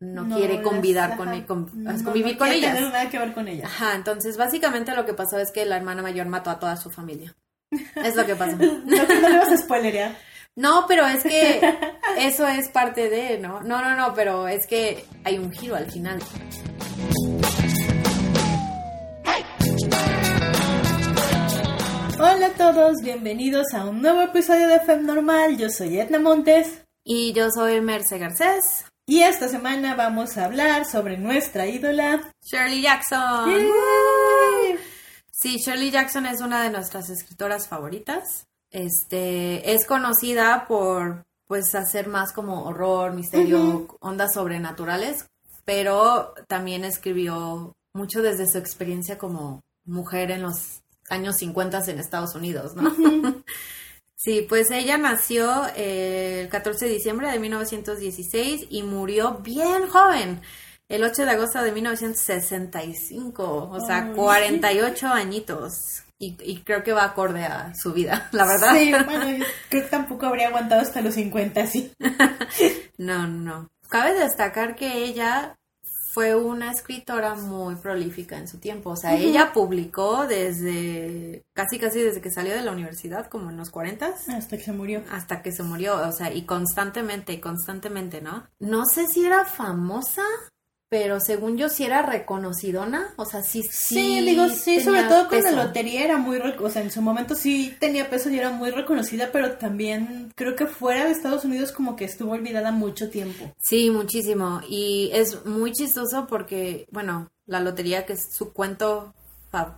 no, quiere convidar con, convivir con ellas. No nada que ver con ellas. Ajá, entonces básicamente lo que pasó es que la hermana mayor mató a toda su familia. Es lo que pasó. no, no le vas a spoilerear. No, pero es que eso es parte de, ¿no? No, no, no, pero es que hay un giro al final. Hola a todos, bienvenidos a un nuevo episodio de FEM Normal. Yo soy Edna Montes. Y yo soy Merce Garcés. Y esta semana vamos a hablar sobre nuestra ídola Shirley Jackson. Sí, Shirley Jackson es una de nuestras escritoras favoritas. Este, es conocida por pues hacer más como horror, misterio, ondas sobrenaturales, pero también escribió mucho desde su experiencia como mujer en los años 50 en Estados Unidos, ¿no? sí, pues ella nació eh, el 14 de diciembre de 1916 y murió bien joven el 8 de agosto de 1965, o sea, 48 añitos. Y, creo que va acorde a su vida, la verdad. Sí, bueno, creo que tampoco habría aguantado hasta los 50, sí. no, no. Cabe destacar que ella fue una escritora muy prolífica en su tiempo. O sea, ella publicó desde, casi casi desde que salió de la universidad, como en los 40. Hasta que se murió. Hasta que se murió, o sea, y constantemente, constantemente, ¿no? No sé si era famosa pero según yo sí era reconocidona, o sea, sí, sí. Sí, digo, sí, sobre todo con la lotería era muy, o sea, en su momento sí tenía peso y era muy reconocida, pero también creo que fuera de Estados Unidos como que estuvo olvidada mucho tiempo. Sí, muchísimo, y es muy chistoso porque, bueno, la lotería que es su cuento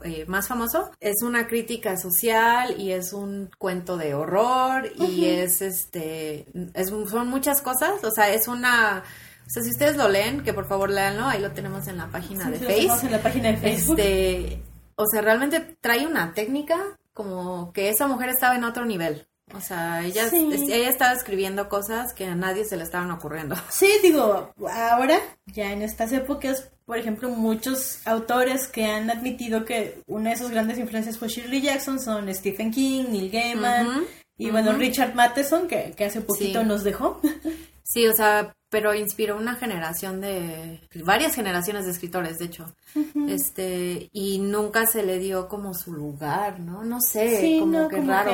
eh, más famoso es una crítica social y es un cuento de horror y es este es, son muchas cosas o sea es una o sea, si ustedes lo leen, que por favor leanlo, ahí lo tenemos en la página de Facebook. en la página de Facebook. Este, o sea, realmente trae una técnica como que esa mujer estaba en otro nivel. O sea, ella, ella estaba escribiendo cosas que a nadie se le estaban ocurriendo. Sí, digo, ahora, ya en estas épocas, por ejemplo, muchos autores que han admitido que una de sus grandes influencias fue Shirley Jackson son Stephen King, Neil Gaiman y bueno, Richard Matheson, que, que hace poquito nos dejó. Sí, o sea, pero inspiró una generación de varias generaciones de escritores de hecho. Este y nunca se le dio como su lugar no no sé como que raro.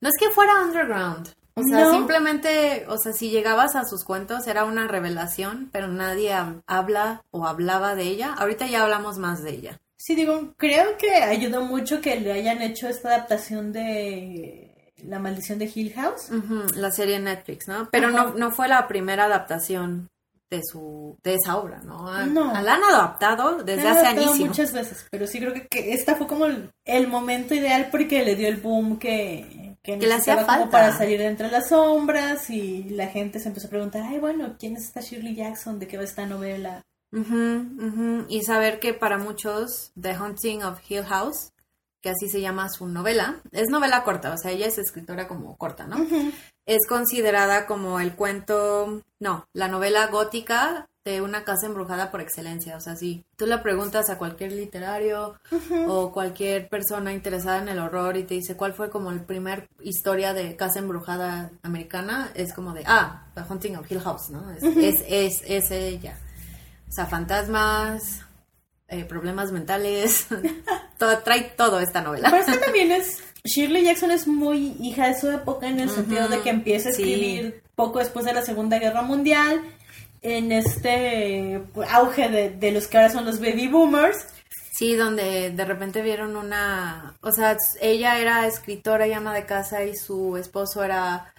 no es que fuera underground. O sea simplemente o sea si llegabas a sus cuentos era una revelación pero nadie habla o hablaba de ella. Ahorita ya hablamos más de ella. Sí digo creo que ayudó mucho que le hayan hecho esta adaptación de la maldición de Hill House. la serie Netflix, ¿no? Pero no, no fue la primera adaptación de su de esa obra, ¿no? no. La han adaptado desde hace años. muchas veces, pero sí creo que, esta fue como el, momento ideal porque le dio el boom que, que, le hacía falta para salir de entre las sombras y la gente se empezó a preguntar, ay, bueno, ¿quién es esta Shirley Jackson? ¿De qué va esta novela? Y saber que para muchos The Haunting of Hill House que así se llama su novela. Es novela corta, o sea, ella es escritora como corta, ¿no? Es considerada como el cuento, no, la novela gótica de una casa embrujada por excelencia. O sea, si tú le preguntas a cualquier literario o cualquier persona interesada en el horror y te dice cuál fue como el primer historia de casa embrujada americana, es como de, ah, The Haunting of Hill House, ¿no? Es, es, es, es ella. O sea, fantasmas, eh, problemas mentales, todo, trae todo esta novela. Pero es que también es, Shirley Jackson es muy hija de su época en el sentido de que empieza a escribir poco después de la Segunda Guerra Mundial, en este auge de, de los que ahora son los baby boomers. Sí, donde de repente vieron una, o sea, ella era escritora y ama de casa y su esposo era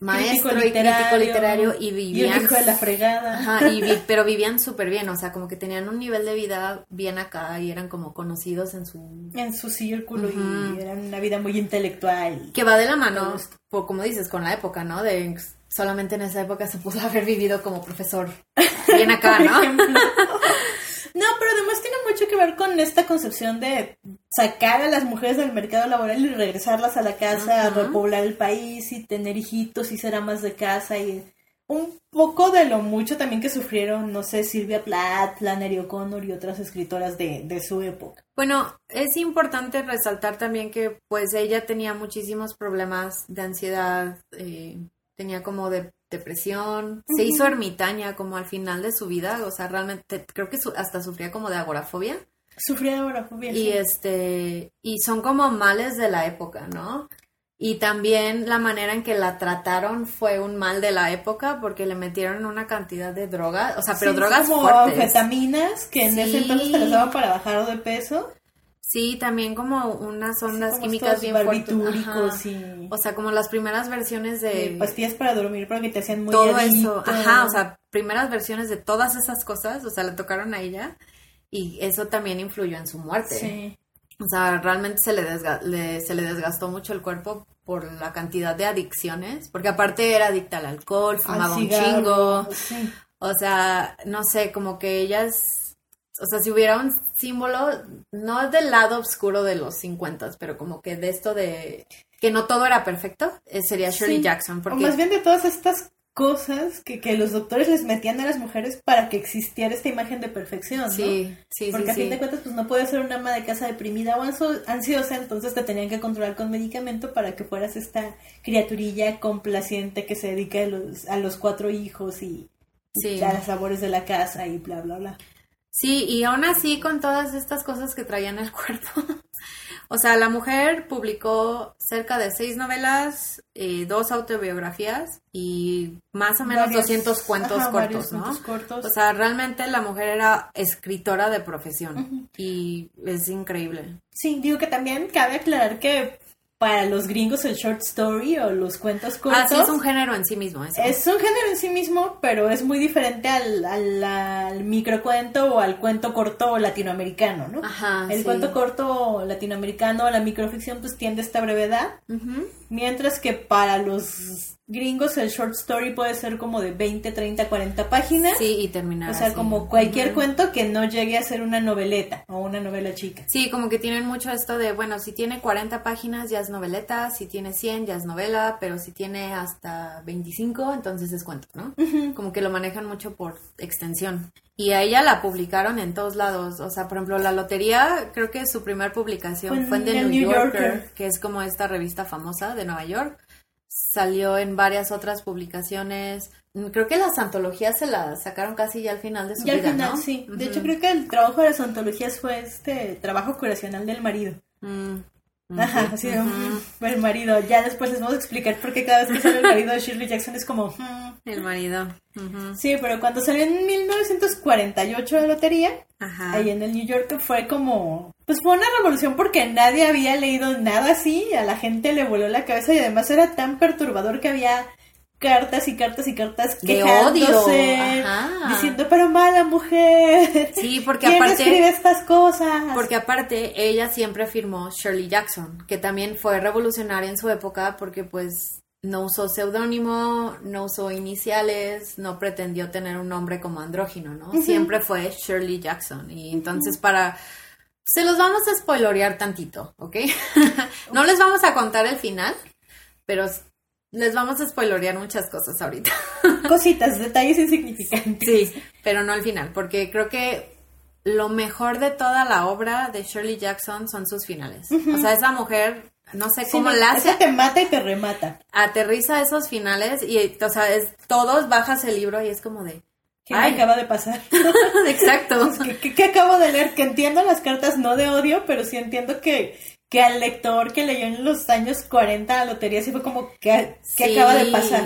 maestro y crítico literario y vivían... de la fregada. Ajá, y pero vivían súper bien, o sea, como que tenían un nivel de vida bien acá y eran como conocidos en su... En su círculo y eran una vida muy intelectual. Que va de la mano, como dices, con la época, ¿no? De solamente en esa época se pudo haber vivido como profesor bien acá, ¿no? No, pero además tiene mucho que ver con esta concepción de sacar a las mujeres del mercado laboral y regresarlas a la casa, a repoblar el país y tener hijitos y ser amas de casa y un poco de lo mucho también que sufrieron, no sé, Silvia Plath, Flannery O'Connor y otras escritoras de, de, su época. Bueno, es importante resaltar también que pues ella tenía muchísimos problemas de ansiedad, eh, tenía como de depresión, se hizo ermitaña como al final de su vida, o sea, realmente creo que hasta sufría como de agorafobia. Sufría de agorafobia. Y este, y son como males de la época, ¿no? Y también la manera en que la trataron fue un mal de la época porque le metieron una cantidad de drogas, o sea, pero drogas como fuertes. anfetaminas que en ese entonces te las daban para bajar de peso. Sí, también como unas ondas como químicas bien fuertes. barbitúricos y- O sea, como las primeras versiones de pastillas para dormir porque te hacían muy todo adicto. eso. Ajá, o sea, primeras versiones de todas esas cosas, o sea, le tocaron a ella y eso también influyó en su muerte. Sí. O sea, realmente se le, desga- le- se le desgastó mucho el cuerpo por la cantidad de adicciones, porque aparte era adicta al alcohol, Al fumaba un chingo, sí. o sea, no sé, como que ellas, o sea, si hubiera un símbolo, no del lado oscuro de los 50, pero como que de esto de que no todo era perfecto, eh, sería Shirley Sí. Jackson, O porque más bien de todas estas cosas que, que los doctores les metían a las mujeres para que existiera esta imagen de perfección, ¿no? sí, sí, Porque sí, a fin sí. de cuentas, pues no puedes ser una ama de casa deprimida o ansiosa, entonces te tenían que controlar con medicamento para que fueras esta criaturilla complaciente que se dedica a los, a los cuatro hijos y Sí. a las labores de la casa y bla, bla, bla. Sí, y aún así con todas estas cosas que traía en el cuerpo. o sea, la mujer publicó cerca de seis novelas, eh, dos autobiografías y más o menos Varios- 200 cuentos ajá, cortos, ¿no? cuentos cortos. O sea, realmente la mujer era escritora de profesión y es increíble. Sí, digo que también cabe aclarar que para los gringos el short story o los cuentos cortos Ah, sí, es un género en sí mismo eso. es un género en sí mismo, pero es muy diferente al, al, al microcuento o al cuento corto latinoamericano, ¿no? Ajá, El sí. cuento corto latinoamericano, la microficción, pues tiende a esta brevedad, Ujú. Mientras que para los gringos el short story puede ser como de 20, 30, 40 páginas. Sí, y terminar O sea, así. como cualquier cuento que no llegue a ser una noveleta o una novela chica. Sí, como que tienen mucho esto de, bueno, si tiene 40 páginas ya es noveleta, si tiene 100 ya es novela, pero si tiene hasta 25 entonces es cuento, ¿no? Como que lo manejan mucho por extensión. Y a ella la publicaron en todos lados, o sea, por ejemplo, La Lotería, creo que su primer publicación Fue en fue en The New New Yorker, Yorker. que es como esta revista famosa de Nueva York. Salió en varias otras publicaciones. Creo que las antologías se las sacaron casi ya al final de su Y al vida, final, ¿no? sí. De hecho, creo que el trabajo de las antologías fue este trabajo curacional del marido. Mm. Ajá, así de, mm, el marido. Ya después les vamos a explicar por qué cada vez que sale el marido de Shirley Jackson es como, mm. El marido. Sí, pero cuando salió en 1948 la lotería, Ajá. ahí en el New York fue como, pues fue una revolución porque nadie había leído nada así, a la gente le voló la cabeza y además era tan perturbador que había cartas y cartas y cartas De quejándose, odio, ajá. diciendo, pero mala mujer. Sí, porque ¿Quién aparte- escribe estas cosas? Porque aparte ella siempre firmó Shirley Jackson, que también fue revolucionaria en su época porque pues no usó seudónimo, no usó iniciales, no pretendió tener un nombre como andrógino, ¿no? Siempre fue Shirley Jackson. Y entonces para... Se los vamos a spoilorear tantito, ¿ok? no les vamos a contar el final, pero les vamos a spoilorear muchas cosas ahorita. Cositas, detalles insignificantes. Sí, pero no al final, porque creo que lo mejor de toda la obra de Shirley Jackson son sus finales. O sea, esa mujer, no sé cómo la hace, esa te mata y te remata. aterriza esos finales y, o sea, es, todos bajas el libro y es como de... ¿Qué Ay. me acaba de pasar? Exacto. ¿Qué, qué- qué acabo de leer? Que entiendo las cartas no de odio, pero sí entiendo que, que al lector que leyó en los años 40 la lotería sí fue como, ¿qué, qué Sí. acaba de pasar?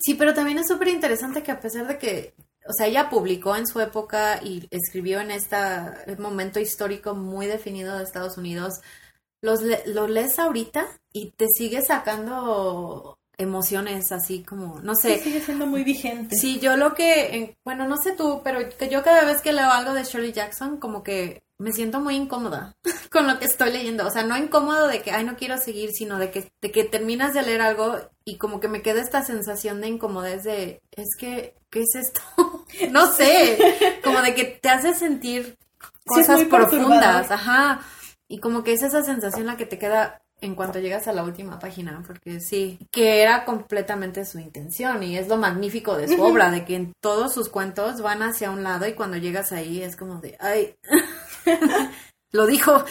Sí, pero también es súper interesante que a pesar de que, o sea, ella publicó en su época y escribió en este momento histórico muy definido de Estados Unidos, los lo lees ahorita y te sigue sacando emociones así como, no Sí, sé. sigue siendo muy vigente. Sí, yo lo que, en- bueno, no sé tú, pero que yo cada vez que leo algo de Shirley Jackson, como que me siento muy incómoda con lo que estoy leyendo. O sea, no incómodo de que, ay, no quiero seguir, sino de que, de que terminas de leer algo y como que me queda esta sensación de incomodez de, es que, ¿qué es esto? no sé, como de que te hace sentir cosas profundas, ajá. Y como que es esa sensación la que te queda en cuanto llegas a la última página, porque sí, que era completamente su intención y es lo magnífico de su obra, de que en todos sus cuentos van hacia un lado y cuando llegas ahí es como de, ay, lo dijo.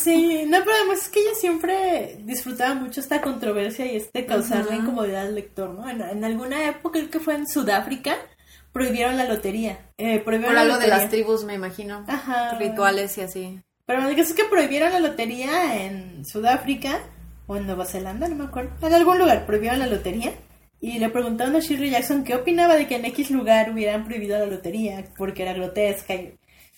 Sí, no, pero además es que ella siempre disfrutaba mucho esta controversia y este causarle incomodidad al lector, ¿no? En, alguna época, creo que fue en Sudáfrica, prohibieron la lotería. Eh, prohibieron Por algo de las tribus, me imagino. Ajá. Rituales y así. Pero el caso es que prohibieron la lotería en Sudáfrica o en Nueva Zelanda, no me acuerdo. En algún lugar prohibieron la lotería. Y le preguntaron a Shirley Jackson qué opinaba de que en X lugar hubieran prohibido la lotería porque era grotesca. Y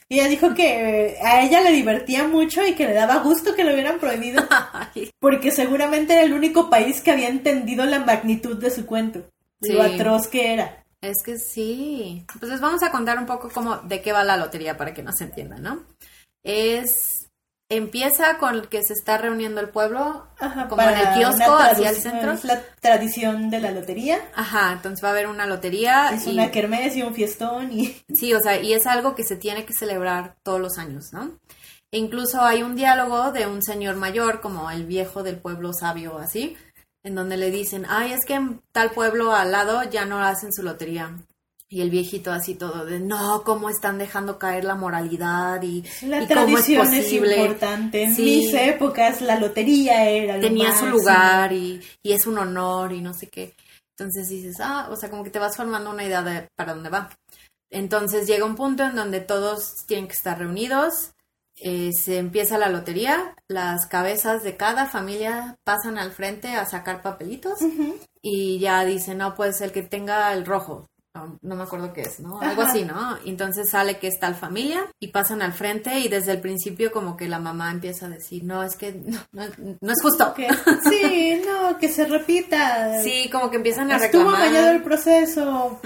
ella dijo que a ella le divertía mucho y que le daba gusto que lo hubieran prohibido porque seguramente era el único país que había entendido la magnitud de su cuento, lo atroz que era. Es que sí. Pues les vamos a contar un poco cómo de qué va la lotería para que nos entiendan, ¿no? Es empieza con que se está reuniendo el pueblo como en el kiosco hacia el centro. Es la tradición de la lotería. Ajá, entonces va a haber una lotería. Es una kermés y un fiestón y... Sí, o sea, y es algo que se tiene que celebrar todos los años, ¿no? E incluso hay un diálogo de un señor mayor, como el viejo del pueblo sabio, así, en donde le dicen, ay, es que en tal pueblo al lado ya no hacen su lotería. Y el viejito así todo de, no, ¿cómo están dejando caer la moralidad? Y, la tradición es, importante. En mis épocas la lotería era Tenía su lugar y, y, es un honor y no sé qué. Entonces dices, ah, o sea, como que te vas formando una idea de para dónde va. Entonces llega un punto en donde todos tienen que estar reunidos, eh, se empieza la lotería, las cabezas de cada familia pasan al frente a sacar papelitos y ya dicen, no, pues el que tenga el rojo, no me acuerdo qué es, ¿no? Algo así, ¿no? Entonces sale que es tal familia y pasan al frente y desde el principio como que la mamá empieza a decir, no, es que no, es justo. sí, no, que se repita. Sí, como que empiezan a reclamar. Estuvo el proceso.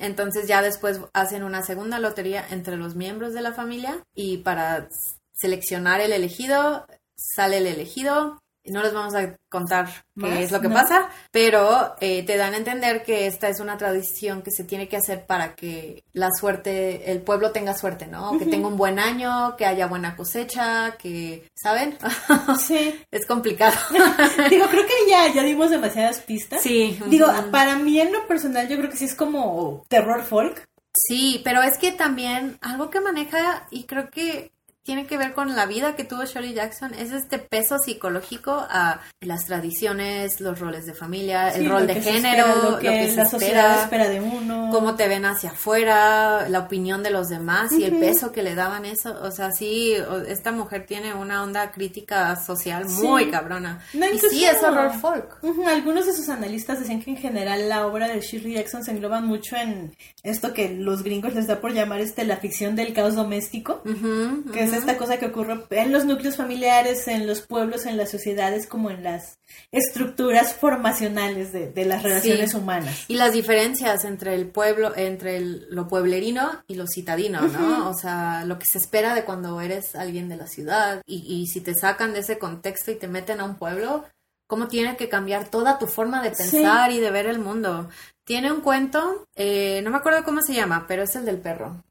Entonces ya después hacen una segunda lotería entre los miembros de la familia y para seleccionar el elegido, sale el elegido, no les vamos a contar qué es lo que pasa, pero eh, te dan a entender que esta es una tradición que se tiene que hacer para que la suerte, el pueblo tenga suerte, ¿no? Que tenga un buen año, que haya buena cosecha, que, ¿saben? Sí. es complicado. Digo, creo que ya, ya dimos demasiadas pistas. Sí. Digo, para mí en lo personal yo creo que sí es como terror folk. Sí, pero es que también algo que maneja y creo que tiene que ver con la vida que tuvo Shirley Jackson, es este peso psicológico a las tradiciones, los roles de familia, el rol de género, lo que, la sociedad espera de uno, cómo te ven hacia afuera, la opinión de los demás y el peso que le daban eso, o sea, sí, esta mujer tiene una onda crítica social muy cabrona. y sí, es horror folk. Algunos de sus analistas decían que en general la obra de Shirley Jackson se engloba mucho en esto que los gringos les da por llamar este la ficción del caos doméstico, que es esta cosa que ocurre en los núcleos familiares, en los pueblos, en las sociedades, como en las estructuras formacionales de, las relaciones humanas. Y las diferencias entre el pueblo, entre lo pueblerino y lo citadino, ¿no? O sea, lo que se espera de cuando eres alguien de la ciudad y, y si te sacan de ese contexto y te meten a un pueblo, cómo tiene que cambiar toda tu forma de pensar y de ver el mundo. Tiene un cuento, eh, no me acuerdo cómo se llama, pero es el del perro.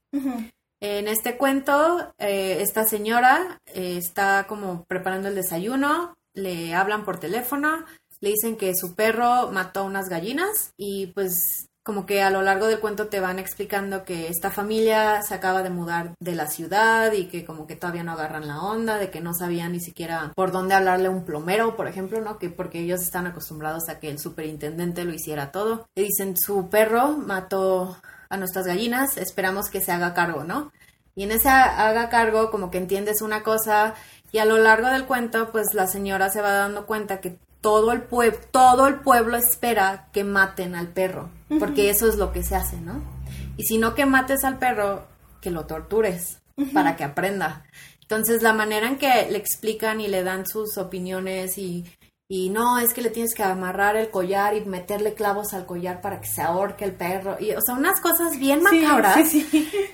En este cuento, eh, esta señora eh, está como preparando el desayuno, le hablan por teléfono, le dicen que su perro mató unas gallinas y pues como que a lo largo del cuento te van explicando que esta familia se acaba de mudar de la ciudad y que como que todavía no agarran la onda, de que no sabían ni siquiera por dónde hablarle a un plomero, por ejemplo, ¿no? Que porque ellos están acostumbrados a que el superintendente lo hiciera todo. Le dicen, su perro mató a nuestras gallinas, esperamos que se haga cargo, ¿no? Y en ese haga cargo como que entiendes una cosa y a lo largo del cuento pues la señora se va dando cuenta que todo el pueblo todo el pueblo espera que maten al perro, porque eso es lo que se hace, ¿no? Y si no que mates al perro, que lo tortures para que aprenda. Entonces la manera en que le explican y le dan sus opiniones y y no, es que le tienes que amarrar el collar y meterle clavos al collar para que se ahorque el perro. Y, o sea, unas cosas bien macabras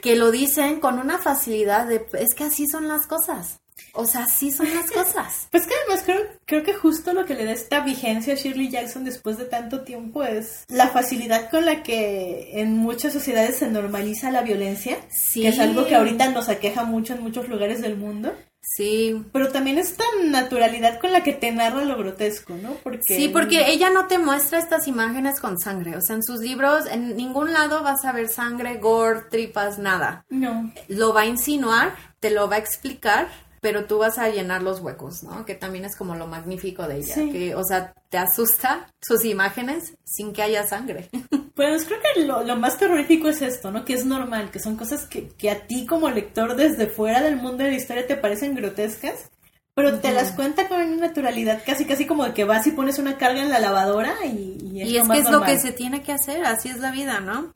que lo dicen con una facilidad de, es que así son las cosas. O sea, así son las cosas. Pues que además creo, creo que justo lo que le da esta vigencia a Shirley Jackson después de tanto tiempo es la facilidad con la que en muchas sociedades se normaliza la violencia, que es algo que ahorita nos aqueja mucho en muchos lugares del mundo. Sí. Pero también esta naturalidad con la que te narra lo grotesco, ¿no? Porque... Sí, porque ella no te muestra estas imágenes con sangre. O sea, en sus libros, en ningún lado vas a ver sangre, gore, tripas, nada. No. Lo va a insinuar, te lo va a explicar, pero tú vas a llenar los huecos, ¿no? Que también es como lo magnífico de ella, que, o sea, te asusta sus imágenes sin que haya sangre. Pues creo que lo, más terrorífico es esto, ¿no? Que es normal, que son cosas que, que a ti como lector desde fuera del mundo de la historia te parecen grotescas, pero te las cuenta con una naturalidad, casi casi como de que vas y pones una carga en la lavadora y, y es, y es que es lo que se tiene que hacer, así es la vida, ¿no?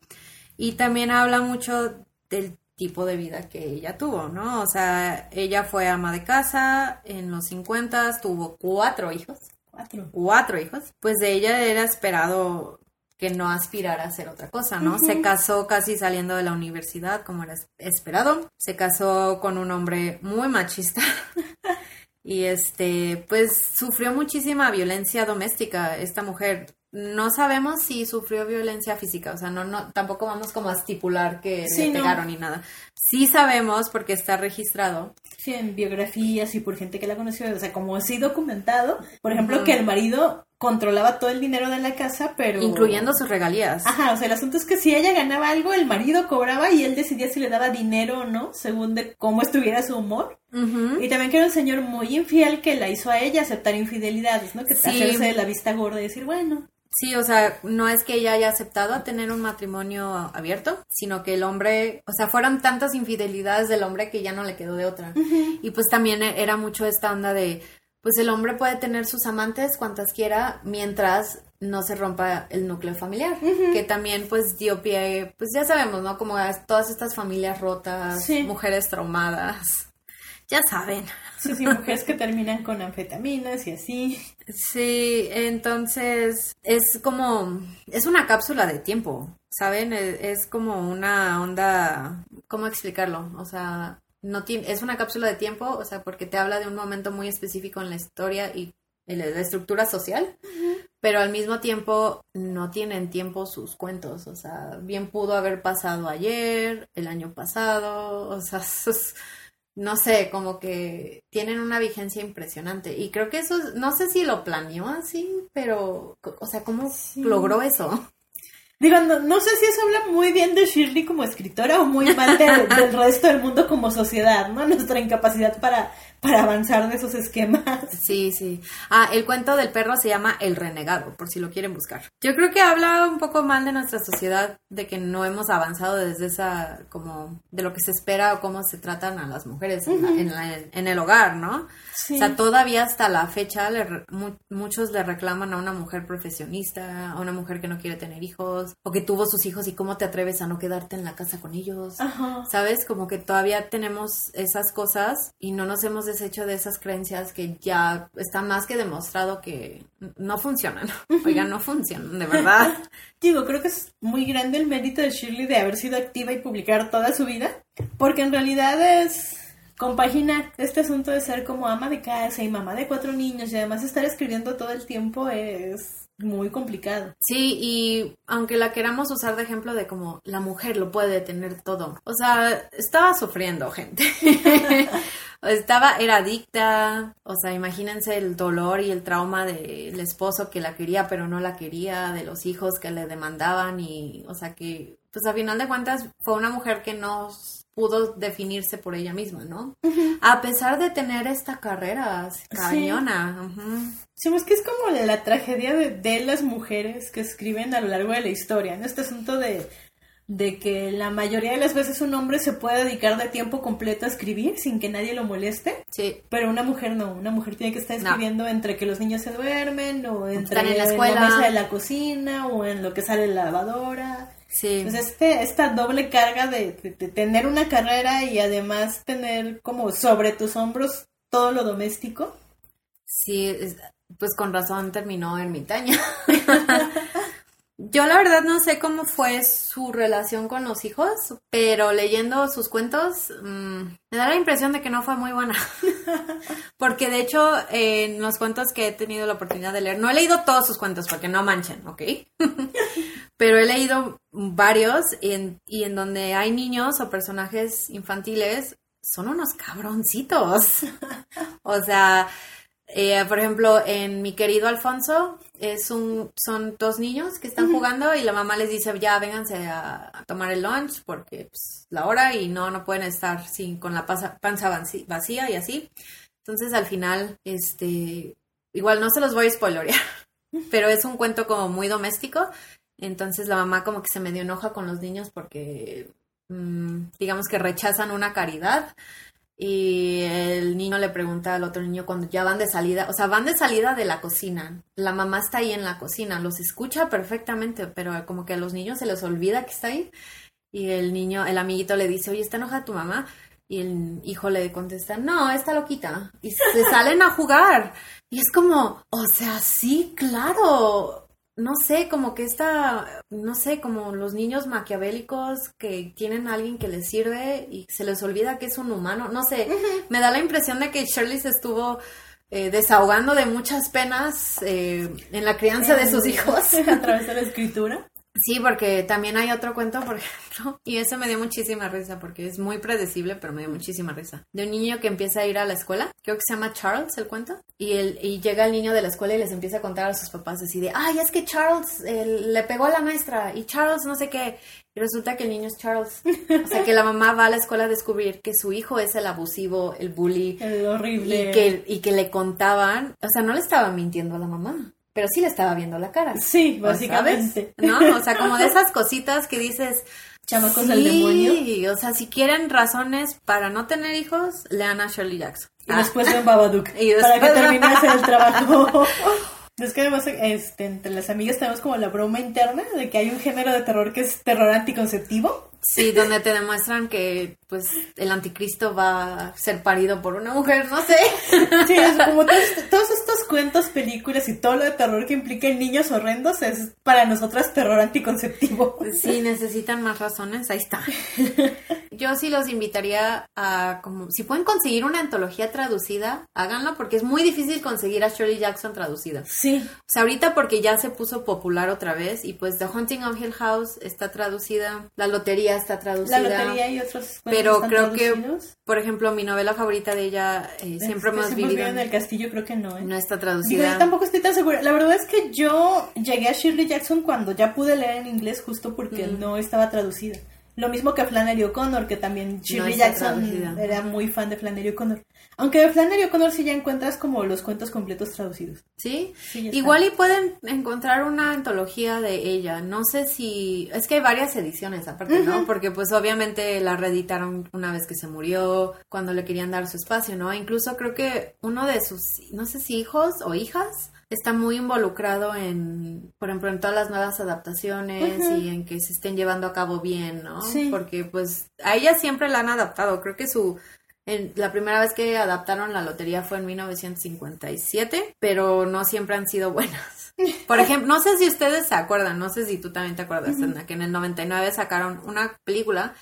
Y también habla mucho del tipo de vida que ella tuvo, ¿no? O sea, ella fue ama de casa en los 50, tuvo cuatro hijos. Cuatro. Cuatro hijos. Pues de ella era esperado que no aspirara a hacer otra cosa, ¿no? Se casó casi saliendo de la universidad, como era esperado. Se casó con un hombre muy machista. y este, pues sufrió muchísima violencia doméstica esta mujer no sabemos si sufrió violencia física, o sea, no, no, tampoco vamos como a estipular que le pegaron ni nada. Sí sabemos porque está registrado. Sí, en biografías y por gente que la conoció, o sea, como así documentado, por ejemplo, que el marido controlaba todo el dinero de la casa, pero... Incluyendo sus regalías. Ajá, o sea, el asunto es que si ella ganaba algo, el marido cobraba y él decidía si le daba dinero o no, según de cómo estuviera su humor. Y también que era un señor muy infiel que la hizo a ella aceptar infidelidades, ¿no? Que sí. hacerse de la vista gorda y decir, bueno, Sí, o sea, no es que ella haya aceptado a tener un matrimonio abierto, sino que el hombre, o sea, fueron tantas infidelidades del hombre que ya no le quedó de otra. Y pues también e, era mucho esta onda de, pues el hombre puede tener sus amantes cuantas quiera mientras no se rompa el núcleo familiar, que también pues dio pie, pues ya sabemos, ¿no? Como todas estas familias rotas, mujeres traumadas, ya saben. Sí, sí, mujeres que terminan con anfetaminas y así. Sí, entonces es como, es una cápsula de tiempo, ¿saben? Es, como una onda, ¿cómo explicarlo? O sea, no es una cápsula de tiempo, o sea, porque te habla de un momento muy específico en la historia y en la estructura social, pero al mismo tiempo no tienen tiempo sus cuentos, o sea, bien pudo haber pasado ayer, el año pasado, o sea, no sé, como que tienen una vigencia impresionante. Y creo que eso, no sé si lo planeó así, pero, o sea, ¿cómo logró eso? Digo, no, sé si eso habla muy bien de Shirley como escritora o muy mal del resto del mundo como sociedad, ¿no? Nuestra incapacidad para para avanzar de esos esquemas. Sí, sí. Ah, el cuento del perro se llama El Renegado, por si lo quieren buscar. Yo creo que habla un poco mal de nuestra sociedad, de que no hemos avanzado desde esa, como, de lo que se espera o cómo se tratan a las mujeres en, el hogar, ¿no? Sí. O sea, todavía hasta la fecha muchos le reclaman a una mujer profesionista, a una mujer que no quiere tener hijos, o que tuvo sus hijos y cómo te atreves a no quedarte en la casa con ellos. Ajá. ¿Sabes? Como que todavía tenemos esas cosas y no nos hemos hecho de esas creencias que ya está más que demostrado que no funcionan. Oigan, no funcionan, de verdad. Digo, creo que es muy grande el mérito de Shirley de haber sido activa y publicar toda su vida, porque en realidad es compaginar este asunto de ser como ama de casa y mamá de cuatro niños y además estar escribiendo todo el tiempo es muy complicado. Sí, y aunque la queramos usar de ejemplo de como la mujer lo puede tener todo, o sea, estaba sufriendo gente. estaba, era adicta, o sea, imagínense el dolor y el trauma del esposo que la quería pero no la quería, de los hijos que le demandaban y, o sea, que, pues a final de cuentas fue una mujer que no pudo definirse por ella misma, ¿no? A pesar de tener esta carrera cañona. Sí. es que es como la tragedia de, de, las mujeres que escriben a lo largo de la historia, ¿no? Este asunto de de que la mayoría de las veces un hombre se puede dedicar de tiempo completo a escribir sin que nadie lo moleste. Sí. Pero una mujer no, una mujer tiene que estar escribiendo entre que los niños se duermen o entre en la escuela, mesa de la cocina o en lo que sale la lavadora. Sí. Entonces este, esta doble carga de, tener una carrera y además tener como sobre tus hombros todo lo doméstico. Sí, pues con razón terminó ermitaña. Yo la verdad no sé cómo fue su relación con los hijos, pero leyendo sus cuentos mm, me da la impresión de que no fue muy buena. porque de hecho en los cuentos que he tenido la oportunidad de leer, no he leído todos sus cuentos porque no manchen, ¿ok? pero he leído varios y en, donde hay niños o personajes infantiles, son unos cabroncitos. o sea, eh, por ejemplo, en Mi querido Alfonso, es un, son dos niños que están jugando y la mamá les dice, ya vénganse a, a tomar el lunch porque pues, la hora y no, no pueden estar sin, con la panza, vacía y así. Entonces al final, este, igual no se los voy a spoilerear, pero es un cuento como muy doméstico. Entonces la mamá como que se medio enoja con los niños porque mm, digamos que rechazan una caridad y el niño le pregunta al otro niño cuando ya van de salida, o sea, van de salida de la cocina. La mamá está ahí en la cocina, los escucha perfectamente, pero como que a los niños se les olvida que está ahí. Y el niño, el amiguito le dice, oye, ¿está enojada tu mamá? Y el hijo le contesta, no, está loquita. Y se salen a jugar. Y es como, o sea, sí, claro. No sé, como que esta, no sé, como los niños maquiavélicos que tienen a alguien que les sirve y se les olvida que es un humano. No sé, me da la impresión de que Shirley se estuvo eh, desahogando de muchas penas eh, en la crianza de sus hijos. a través de la escritura. Sí, porque también hay otro cuento, por ejemplo, y ese me dio muchísima risa porque es muy predecible, pero me dio muchísima risa. De un niño que empieza a ir a la escuela, creo que se llama Charles el cuento, y, el, y llega el niño de la escuela y les empieza a contar a sus papás así de, ay, es que Charles eh, le pegó a la maestra y Charles no sé qué. Y resulta que el niño es Charles. O sea, que la mamá va a la escuela a descubrir que su hijo es el abusivo, el bully, El horrible. y que, y que le contaban, o sea, no le estaban mintiendo a la mamá, pero sí le estaba viendo la cara. Sí, ¿O básicamente. sabes? ¿No? O sea, como de esas cositas que dices. Chamacos sí, del demonio. o sea, si quieren razones para no tener hijos, lean a Shirley Jackson. Y después ven Babadook. Y Para que después- termine de hacer el trabajo. Es que además este, entre las amigas tenemos como la broma interna de que hay un género de terror que es terror anticonceptivo. Sí, donde te demuestran que, pues, el anticristo va a ser parido por una mujer, no sé. Sí, es como todos, todos estos cuentos, películas y todo lo de terror que implica en niños horrendos es para nosotras terror anticonceptivo. Si necesitan más razones, ahí está. Yo sí los invitaría a, como, si pueden conseguir una antología traducida, háganlo, porque es muy difícil conseguir a Shirley Jackson traducida. Sí, O sea, ahorita porque ya se puso popular otra vez y pues The Haunting of Hill House está traducida, La Lotería está traducida. la lotería y otros Pero creo que, traducidos. por ejemplo, mi novela favorita de ella, eh, Siempre hemos Siempre vivido, en el castillo, creo que no, ¿eh? no está Digo, traducida. yo tampoco estoy tan segura. La verdad es que yo llegué a Shirley Jackson cuando ya pude leer en inglés justo porque Mm. no estaba traducida. Lo mismo que Flannery O'Connor, que también Shirley Jackson traducida. era muy fan de Flannery O'Connor. Aunque de Flannery O'Connor sí ya encuentras como los cuentos completos traducidos. ¿Sí? Sí. Igual y pueden encontrar una antología de ella. No sé si... Es que hay varias ediciones aparte, ¿no? Porque pues obviamente la reeditaron una vez que se murió, cuando le querían dar su espacio, ¿no? Incluso creo que uno de sus, no sé si hijos o hijas, está muy involucrado en, por ejemplo, en todas las nuevas adaptaciones y en que se estén llevando a cabo bien, ¿no? Sí. Porque pues a ella siempre la han adaptado. Creo que su... en- la primera vez que adaptaron la lotería fue en 1957, pero no siempre han sido buenas. Por ejemplo, no sé si ustedes se acuerdan, no sé si tú también te acuerdas, Edna, que en el 99 sacaron una película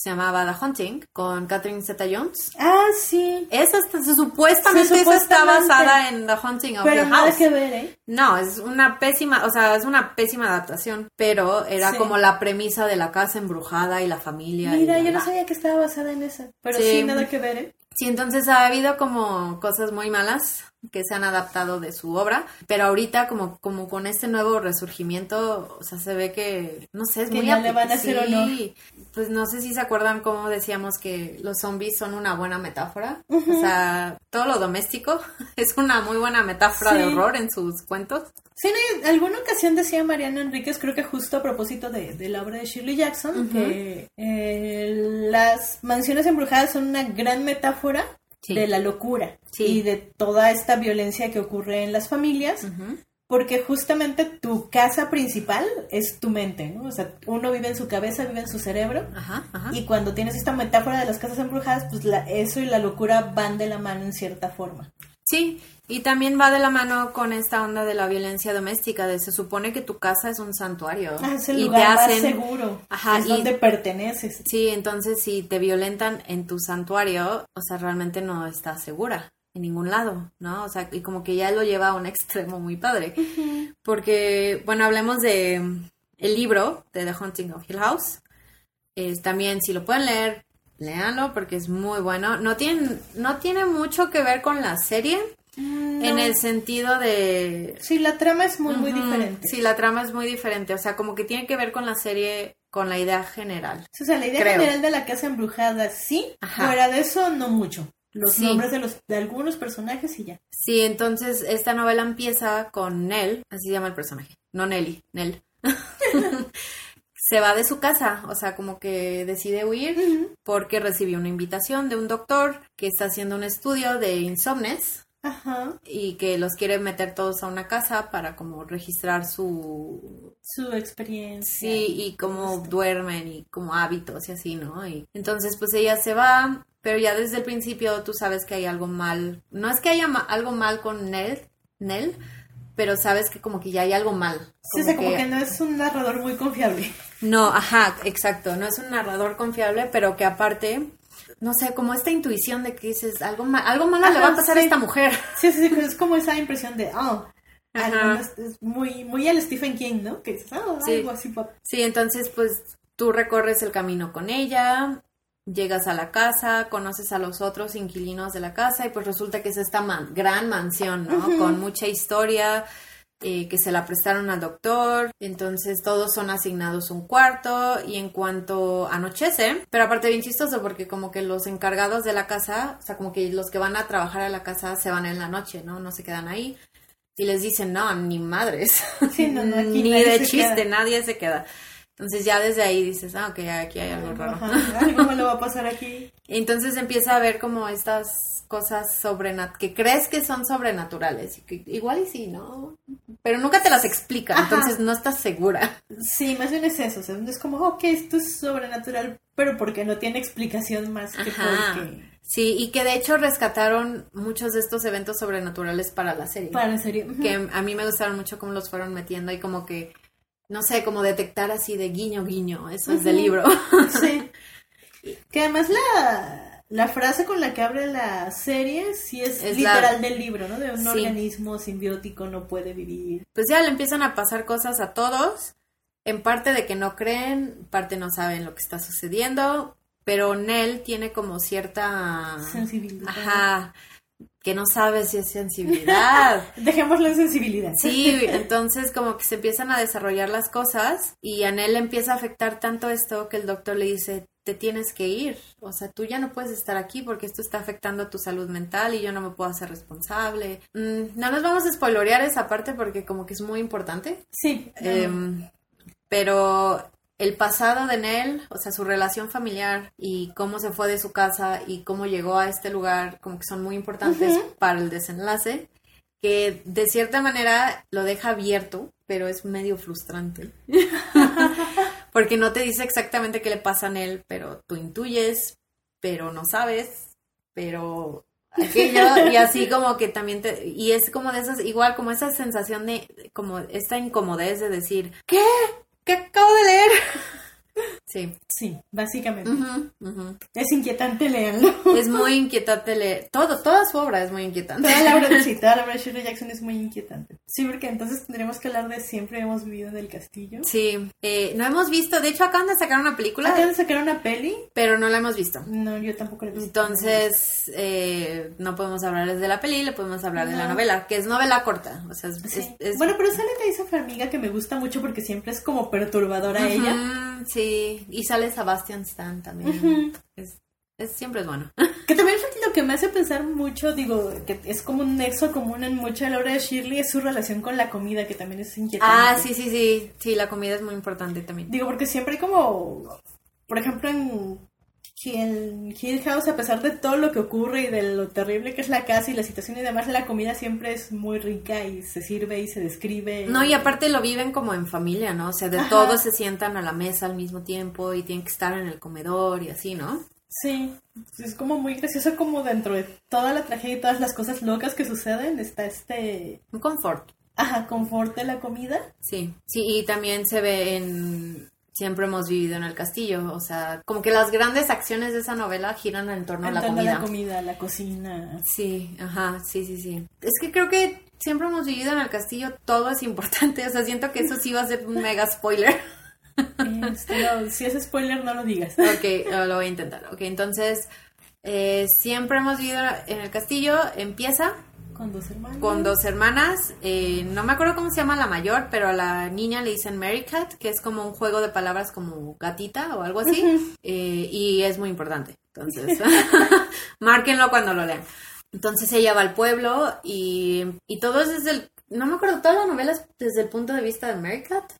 se llamaba The Hunting con Catherine Zeta-Jones. Ah, sí. Esa está- supuestamente, Sí, está basada en The Hunting of Pero nada House. que ver, ¿eh? No, es una pésima, o sea, es una pésima adaptación, pero era Sí. como la premisa de la casa embrujada y la familia. Mira, yo no sabía que estaba basada en esa. Pero Sí. sí, nada que ver, ¿eh? Sí, entonces ha habido como cosas muy malas que se han adaptado de su obra, pero ahorita como, como con este nuevo resurgimiento, o sea, se ve que, no sé, es Que muy ya le van a hacer sí, honor. Pues no sé si se acuerdan cómo decíamos que los zombies son una buena metáfora, o sea, todo lo doméstico es una muy buena metáfora de Sí. horror en sus cuentos. Sí, en alguna ocasión decía Mariano Enríquez, creo que justo a propósito de, de la obra de Shirley Jackson, que eh, las mansiones embrujadas son una gran metáfora Sí. de la locura Sí. y de toda esta violencia que ocurre en las familias, porque justamente tu casa principal es tu mente, ¿no? O sea, uno vive en su cabeza, vive en su cerebro. Ajá, ajá. Y cuando tienes esta metáfora de las casas embrujadas, pues la- eso y la locura van de la mano en cierta forma. Sí, y también va de la mano con esta onda de la violencia doméstica, de se supone que tu casa es un santuario. Ah, es el y lugar te más hacen, seguro, Ajá, es y- donde perteneces. Sí, entonces si te violentan en tu santuario, o sea, realmente no estás segura en ningún lado, ¿no? O sea, y como que ya lo lleva a un extremo muy padre. Porque, bueno, hablemos de mm, el libro de The Haunting of Hill House. Es, también, si lo pueden leer, léanlo porque es muy bueno. No tiene, no tiene mucho que ver con la serie, En el sentido de... Sí, la trama es muy, muy diferente. Sí, la trama es muy diferente. O sea, como que tiene que ver con la serie, con la idea general. o sea, la idea general de la casa embrujada, sí. Fuera de eso, no mucho. Los nombres de, los, de algunos personajes y ya. Sí, entonces esta novela empieza con Nell, así se llama el personaje. No Nelly, Nell. se va de su casa, o sea, como que decide huir porque recibió una invitación de un doctor que está haciendo un estudio de insomnes Ajá. Y que los quiere meter todos a una casa para como registrar su... Su experiencia. Sí, y cómo duermen y como hábitos y así, ¿no? Y entonces pues ella se va, pero ya desde el principio tú sabes que hay algo mal. No es que haya algo mal con Nell, Nell, pero sabes que como que ya hay algo mal. sí, o como que no es un narrador muy confiable. No, ajá, exacto, no es un narrador confiable, pero que aparte no sé, como esta intuición de que dices, algo, algo malo le va a pasar a esta mujer. Sí, sí, sí, es como esa impresión de, oh, es muy, muy al Stephen King, ¿no? Que dices, oh, algo así. Sí, entonces pues tú recorres el camino con ella, llegas a la casa, conoces a los otros inquilinos de la casa y pues resulta que es esta gran mansión, ¿no? Con mucha historia, eh, que se la prestaron al doctor, entonces todos son asignados un cuarto y en cuanto anochece, pero aparte bien chistoso porque como que los encargados de la casa, o sea, como que los que van a trabajar a la casa se van en la noche, ¿no? No se quedan ahí. Y les dicen, no, ni madres, ni de chiste, nadie se queda. Entonces ya desde ahí dices, ah, ok, aquí hay algo raro. algo me lo va a pasar aquí. Entonces empieza a ver como estas cosas sobrenaturales, que crees que son sobrenaturales, y que igual y sí, ¿no? Pero nunca te las explica, entonces no estás segura. Sí, más bien es eso, o sea, es como, ok, esto es sobrenatural, pero porque no tiene explicación más que porque... Sí, y que de hecho rescataron muchos de estos eventos sobrenaturales para la serie. Para la serie. Que a mí me gustaron mucho cómo los fueron metiendo y como que no sé, como detectar así de guiño, guiño, eso es del libro. Sí. Que además la, la frase con la que abre la serie sí es, literal del libro, ¿no? De un organismo simbiótico no puede vivir. Pues ya le empiezan a pasar cosas a todos, en parte de que no creen, parte no saben lo que está sucediendo, pero Nell tiene como cierta... Sensibilidad. Ajá que no sabe si es sensibilidad. Dejémoslo en sensibilidad. Sí, entonces como que se empiezan a desarrollar las cosas y a Nell empieza a afectar tanto esto que el doctor le dice, te tienes que ir, o sea, tú ya no puedes estar aquí porque esto está afectando tu salud mental y yo no me puedo hacer responsable. Mm, no nos vamos a spoilorear esa parte porque como que es muy importante. Sí. Em, pero el pasado de Nell, o sea, su relación familiar y cómo se fue de su casa y cómo llegó a este lugar, como que son muy importantes para el desenlace, que de cierta manera lo deja abierto, pero es medio frustrante. Porque no te dice exactamente qué le pasa a Nell, pero tú intuyes, pero no sabes, pero y así como que también te y es como de esas igual como esa sensación de como esta incomodez de decir ¿qué? ¿Qué acabo de leer? Sí. Sí, básicamente. Es inquietante leerlo. Es muy inquietante leer. Todo, toda su obra es muy inquietante. Toda la obra de toda la obra de Shirley Jackson es muy inquietante. Sí, porque entonces tendremos que hablar de Siempre hemos vivido en el castillo. Sí. Eh, no hemos visto, de hecho acaban de sacar una película. Acaban de sacar una peli. Pero no la hemos visto. No, yo tampoco la he visto. Entonces, eh, no podemos hablarles de la peli, le podemos hablar de la novela, que es novela corta. O sea, es, Bueno, pero sale de esa amiga que me gusta mucho porque siempre es como perturbadora ella. Sí, y sale Sebastian Stan también. es, siempre es bueno. Que también lo que me hace pensar mucho, digo, que es como un nexo común en mucha la obra de Shirley, es su relación con la comida, que también es inquietante. Ah, sí, sí, sí. Sí, la comida es muy importante también. Digo, porque siempre hay como, por ejemplo, en en Hill House, a pesar de todo lo que ocurre y de lo terrible que es la casa y la situación y demás, la comida siempre es muy rica y se sirve y se describe. No, y aparte lo viven como en familia, ¿no? O sea, de todos se sientan a la mesa al mismo tiempo y tienen que estar en el comedor y así, ¿no? Sí, es como muy gracioso como dentro de toda la tragedia y todas las cosas locas que suceden está este... Un confort. Ajá, confort de la comida. Sí, sí, y también se ve en siempre hemos vivido en el castillo. O sea, como que las grandes acciones de esa novela giran en torno a la comida. la comida, la cocina. Sí, ajá, sí, sí, sí. Es que creo que siempre hemos vivido en el castillo, todo es importante. O sea, siento que eso sí va a ser un mega spoiler. Este, si es spoiler, no lo digas. Ok, lo voy a intentar. Ok, entonces, eh, siempre hemos vivido en el castillo. Empieza Con dos hermanas. Con dos hermanas. Eh, no me acuerdo cómo se llama la mayor, pero a la niña le dicen Mary Cat, que es como un juego de palabras como gatita o algo así. Eh, y es muy importante. Entonces, márquenlo cuando lo lean. Entonces ella va al pueblo y, y todo es desde el... No me acuerdo, toda la novela es desde el punto de vista de Mary Cat.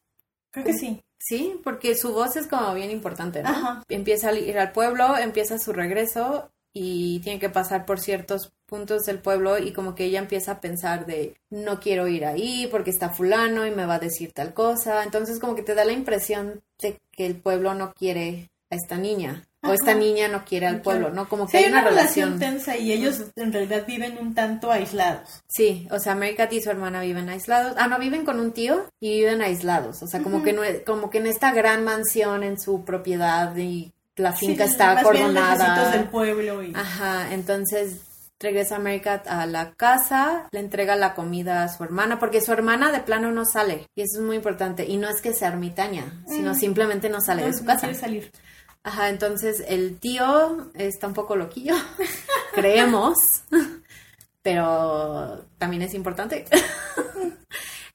Creo que sí. Sí, porque su voz es como bien importante, ¿no? Ajá. Empieza a ir al pueblo, empieza su regreso y tiene que pasar por ciertos puntos del pueblo y como que ella empieza a pensar de no quiero ir ahí porque está fulano y me va a decir tal cosa. Entonces como que te da la impresión de que el pueblo no quiere a esta niña. O esta niña no quiere al pueblo, ¿no? Como Sí, que hay una relación relación. tensa y ellos en realidad viven un tanto aislados. Sí, o sea, Mary y su hermana viven aislados. Ah, no, viven con un tío y viven aislados. O sea, como que no es- como que en esta gran mansión en su propiedad y la finca Sí, está acordonada. del pueblo y... Ajá, entonces regresa Mary Cat a la casa, le entrega la comida a su hermana, porque su hermana de plano no sale, y eso es muy importante, y no es que sea ermitaña, sino simplemente no sale no, de su no casa. quiere salir. Ajá, entonces el tío está un poco loquillo, creemos, pero también es importante.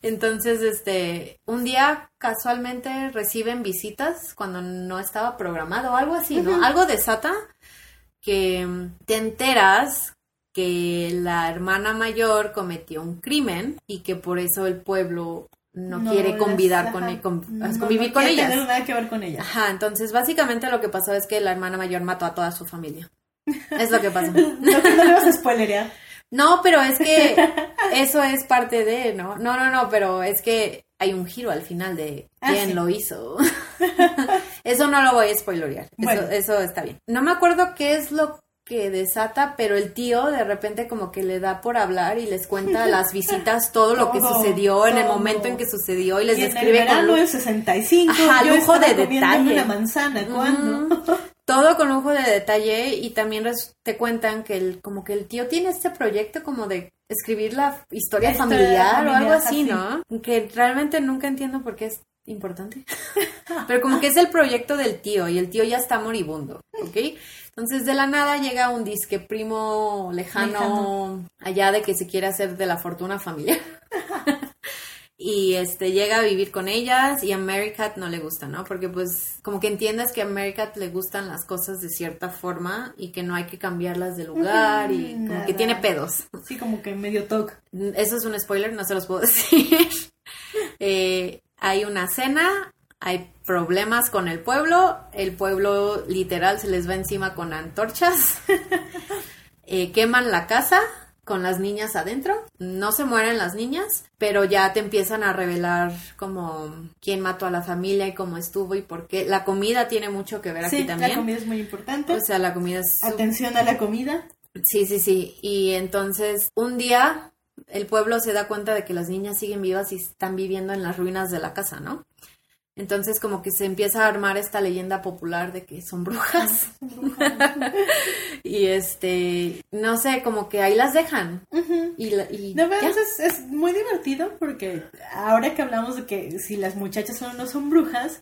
Entonces, este, un día casualmente reciben visitas cuando no estaba programado, algo así, ¿no? Algo desata que mm, te enteras que la hermana mayor cometió un crimen y que por eso el pueblo no, quiere las- convidar ajá, con, e- con- no- convivir no con quiere ellas. tener nada que ver con ellas. Ajá, entonces básicamente lo que pasó es que la hermana mayor mató a toda su familia. Es lo que pasó. No, no le vas a spoilerear. No, pero es que eso es parte de, ¿no? No, no, no, pero es que hay un giro al final de Ah, quién sí. lo hizo. eso no lo voy a spoilorear. Bueno. Eso, eso está bien. No me acuerdo qué es lo que desata, pero el tío de repente como que le da por hablar y les cuenta a las visitas todo lo que Todo, sucedió en el momento en que sucedió y les y en el describe con verano lu- en 65 Ajá, yo lujo de detalle. una manzana. ¿Cuándo? Todo con lujo de detalle y también te cuentan que el, como que el tío tiene este proyecto como de escribir la historia, La historia familiar, o algo así, así. ¿no? Que realmente nunca entiendo por qué es importante. Pero como que es el proyecto del tío y el tío ya está moribundo, ¿ok? Entonces de la nada llega un disque primo lejano, Lejano. allá de que se quiere hacer de la fortuna familiar. Y este llega a vivir con ellas y a Mary Cat no le gusta, ¿no? Porque pues como que entiendes que a Mary Cat le gustan las cosas de cierta forma y que no hay que cambiarlas de lugar y como Nada. que tiene pedos. Sí, como que medio toque. Eso es un spoiler, no se los puedo decir. Eh, hay una cena, hay problemas con el pueblo, el pueblo literal se les va encima con antorchas, Eh, queman la casa con las niñas adentro, no se mueren las niñas, pero ya te empiezan a revelar como quién mató a la familia y cómo estuvo y por qué. La comida tiene mucho que ver aquí Sí, la también. comida es muy importante. O sea, la comida es Atención a la comida. Sí, sí, sí. Y entonces un día el pueblo se da cuenta de que las niñas siguen vivas y están viviendo en las ruinas de la casa, ¿no? Entonces como que se empieza a armar esta leyenda popular de que son brujas. y este, no sé, como que ahí las dejan. Y, la- y ya. verdad es, es muy divertido porque ahora que hablamos de que si las muchachas son o no son brujas,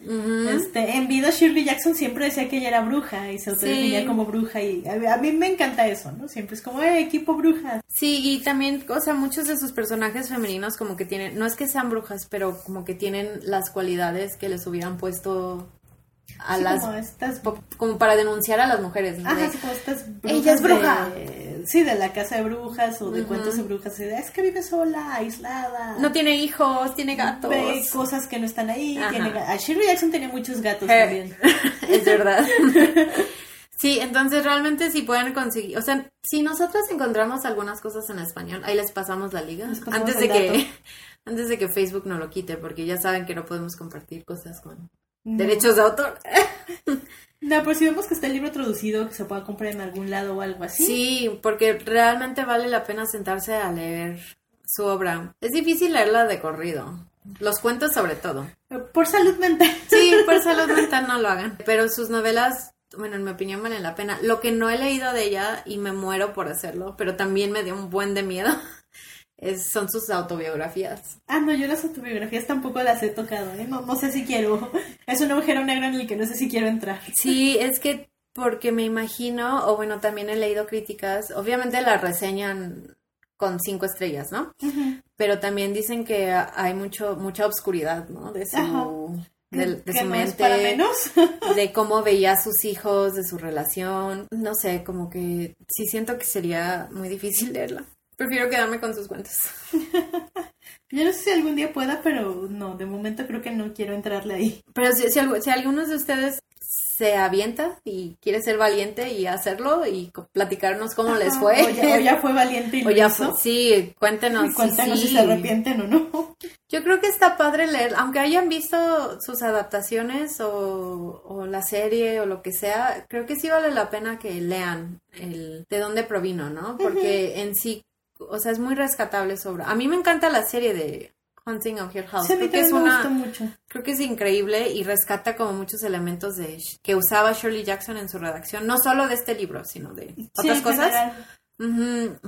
este, en vida Shirley Jackson siempre decía que ella era bruja y se autodefinía Sí. como bruja y a, a mí me encanta eso, ¿no? Siempre es como, eh, equipo brujas. Sí, y también, o sea, muchos de sus personajes femeninos como que tienen, no es que sean brujas, pero como que tienen las cualidades que les hubieran puesto a Sí, las como estas po- como para denunciar a las mujeres. ¿no? Ajá, De, así como estas Ella es bruja. de- sí, de la casa de brujas o de cuentos de brujas. y de, es que vive sola, aislada. no tiene hijos, tiene gatos. Ve cosas que no están ahí. Tiene, a Shirley Jackson tenía muchos gatos Eh, también. es verdad. Sí, entonces realmente si pueden conseguir, o sea, si nosotros encontramos algunas cosas en español, ahí les pasamos la liga pasamos antes de que. Antes de que Facebook no lo quite, porque ya saben que no podemos compartir cosas con No. derechos de autor. No, pero si vemos que está el libro traducido, que se pueda comprar en algún lado o algo así. Sí, porque realmente vale la pena sentarse a leer su obra. Es difícil leerla de corrido. Los cuentos sobre todo. Por salud mental. Sí, por salud mental no lo hagan. Pero sus novelas, bueno, en mi opinión valen la pena. Lo que no he leído de ella, y me muero por hacerlo, pero también me dio un buen de miedo, es, son sus autobiografías. Ah, no, yo las autobiografías tampoco las he tocado, ¿eh? No, no sé si quiero. Es un agujero negro en el que no sé si quiero entrar. Sí, es que porque me imagino, o bueno, también he leído críticas, obviamente la reseñan con cinco estrellas, ¿no? Pero también dicen que hay mucho, mucha obscuridad, ¿no? De su, de, su mente, de cómo veía a sus hijos, de su relación. No sé, como que sí siento que sería muy difícil leerla. Prefiero quedarme con sus cuentos. Yo no sé si algún día pueda, pero no, de momento creo que no quiero entrarle ahí. Pero si, si, si algunos de ustedes se avienta y quiere ser valiente y hacerlo y platicarnos cómo les fue. O ya, fue valiente y ya Fue, sí, cuéntenos. cuéntenos si se arrepienten o no. Yo creo que está padre leer, aunque hayan visto sus adaptaciones o, o, la serie o lo que sea, creo que sí vale la pena que lean el de dónde provino, ¿no? Porque en sí, o sea, es muy rescatable sobre... A mí me encanta la serie de Hunting of Hill House. creo que es una, mucho. Creo que es increíble y rescata como muchos elementos de que usaba Shirley Jackson en su redacción, no solo de este libro, sino de otras cosas.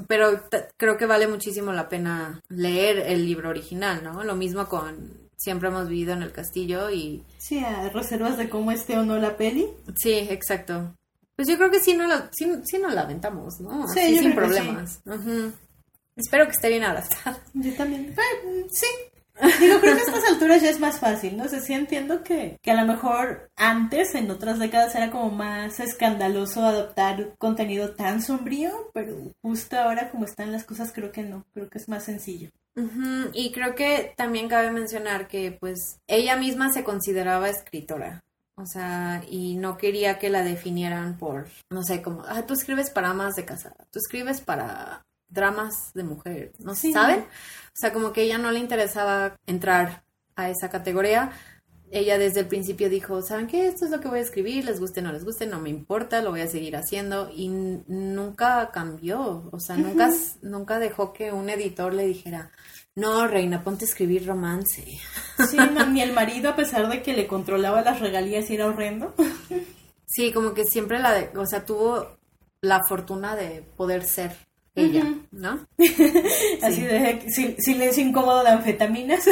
pero creo que vale muchísimo la pena leer el libro original, ¿no? Lo mismo con Siempre hemos vivido en el castillo y... Sí, a reservas de cómo esté o no la peli. Sí, exacto. Pues yo creo que sí no la, sí, la aventamos, ¿no? Sí, sin problemas. Espero que esté bien adaptada. Yo también. sí. Digo, creo que a estas alturas ya es más fácil, ¿no? sé sí entiendo que, que a lo mejor antes, en otras décadas, era como más escandaloso adoptar contenido tan sombrío, pero justo ahora como están las cosas, creo que no, creo que es más sencillo. Y creo que también cabe mencionar que pues ella misma se consideraba escritora. O sea, y no quería que la definieran por, no sé, como, ah, tú escribes para amas de casa, tú escribes para dramas de mujer, ¿no saben? O sea, como que ella no le interesaba entrar a esa categoría. Ella desde el principio dijo, ¿saben qué? Esto es lo que voy a escribir, les guste o no les guste, no me importa, lo voy a seguir haciendo. Y nunca cambió, o sea, nunca, nunca dejó que un editor le dijera, no, reina, ponte a escribir romance. Sí, ni el marido, a pesar de que le controlaba las regalías y era horrendo. Sí, como que siempre la, o sea, tuvo la fortuna de poder ser ella, ¿no? Así de silencio incómodo de anfetaminas.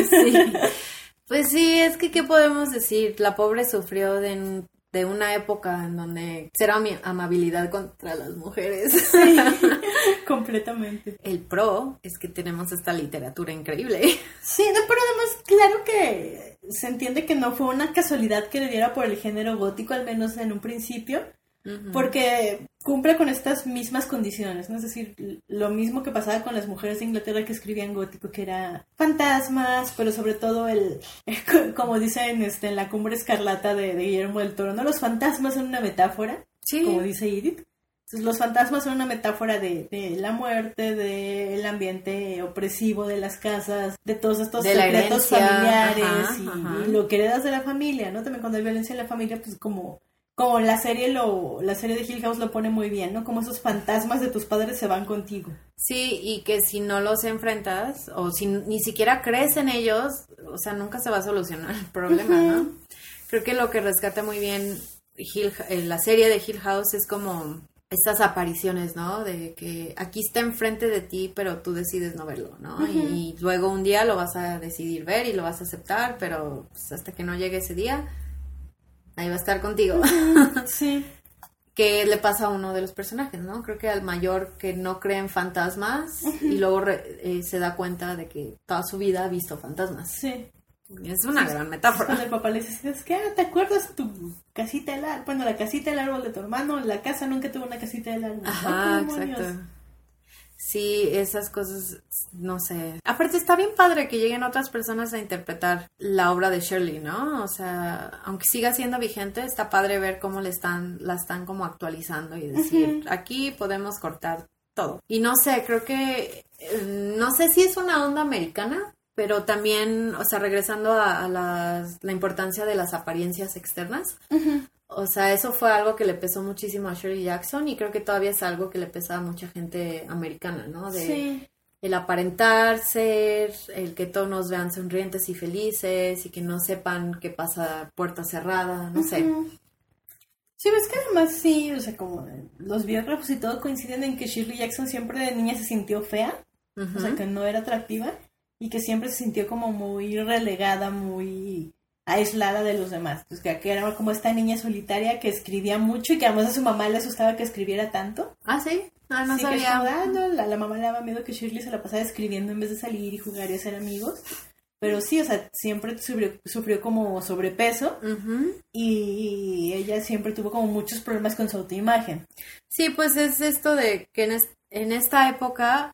Pues sí, es que, ¿qué podemos decir? La pobre sufrió de, de una época en donde será mi amabilidad contra las mujeres. Sí, completamente. El pro es que tenemos esta literatura increíble. Sí, no, pero además, claro que se entiende que no fue una casualidad que le diera por el género gótico, al menos en un principio porque cumple con estas mismas condiciones, ¿no? Es decir, lo mismo que pasaba con las mujeres de Inglaterra que escribían gótico, que era fantasmas, pero sobre todo el, como dicen este, en la cumbre escarlata de, Guillermo del Toro, ¿no? Los fantasmas son una metáfora, como dice Edith. Entonces, los fantasmas son una metáfora de, la muerte, del ambiente opresivo de las casas, de todos estos secretos familiares y, y, lo que heredas de la familia, ¿no? También cuando hay violencia en la familia, pues como como la serie lo la serie de Hill House lo pone muy bien, ¿no? Como esos fantasmas de tus padres se van contigo. Sí, y que si no los enfrentas o si ni siquiera crees en ellos, o sea, nunca se va a solucionar el problema, ¿no? Creo que lo que rescata muy bien Hill, eh, la serie de Hill House es como estas apariciones, ¿no? De que aquí está enfrente de ti, pero tú decides no verlo, ¿no? y, luego un día lo vas a decidir ver y lo vas a aceptar, pero pues, hasta que no llegue ese día, ahí va a estar contigo. sí. que le pasa a uno de los personajes, ¿no? Creo que al mayor que no cree en fantasmas y luego eh, se da cuenta de que toda su vida ha visto fantasmas. Sí. Es una gran metáfora. Cuando el papá le dice, es que, ¿te acuerdas tu casita del árbol? Bueno, la casita del árbol de tu hermano, la casa nunca tuvo una casita del árbol. Ajá, exacto. Sí, esas cosas, no sé. Aparte está bien padre que lleguen otras personas a interpretar la obra de Shirley, ¿no? O sea, aunque siga siendo vigente, está padre ver cómo le están, la están como actualizando y decir, aquí podemos cortar todo. Y no sé, creo que, eh, no sé si es una onda americana, pero también, o sea, regresando a, la importancia de las apariencias externas, o sea, eso fue algo que le pesó muchísimo a Shirley Jackson y creo que todavía es algo que le pesa a mucha gente americana, ¿no? De el aparentar ser, el que todos nos vean sonrientes y felices y que no sepan qué pasa puerta cerrada, no sé. Sí, ves que además sí, o sea, como los biógrafos y todo coinciden en que Shirley Jackson siempre de niña se sintió fea, o sea, que no era atractiva y que siempre se sintió como muy relegada, muy aislada de los demás. Pues que era como esta niña solitaria que escribía mucho y que además a su mamá le asustaba que escribiera tanto. Ah, sí. Ah, no sabía. Ah, la, la, mamá le daba miedo que Shirley se la pasara escribiendo en vez de salir y jugar y hacer amigos. Pero sí, o sea, siempre sufrió, sufrió como sobrepeso y ella siempre tuvo como muchos problemas con su autoimagen. Sí, pues es esto de que en, en esta época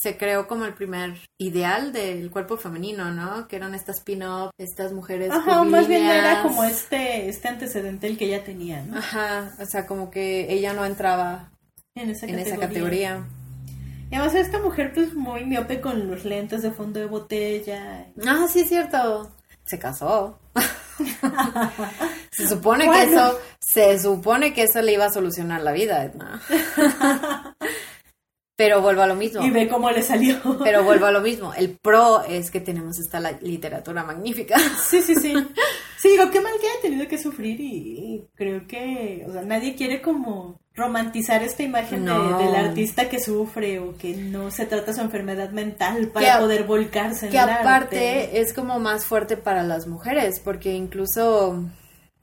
se creó como el primer ideal del cuerpo femenino, ¿no? Que eran estas pin-up, estas mujeres. Ajá, más bien era como este, este antecedente el que ella tenía, ¿no? Ajá, o sea, como que ella no entraba en esa en Esa categoría. Y además esta mujer pues muy miope con los lentes de fondo de botella. Ah, sí, es cierto. Se casó. se supone que eso, se supone que eso le iba a solucionar la vida, Edna. Pero vuelvo a lo mismo. Y ve cómo le salió. Pero vuelvo a lo mismo. El pro es que tenemos esta literatura magnífica. Sí, sí, sí. Sí, digo, qué mal que haya tenido que sufrir y, creo que, o sea, nadie quiere como romantizar esta imagen del artista que sufre o que no se trata su enfermedad mental para poder volcarse en que aparte es como más fuerte para las mujeres porque incluso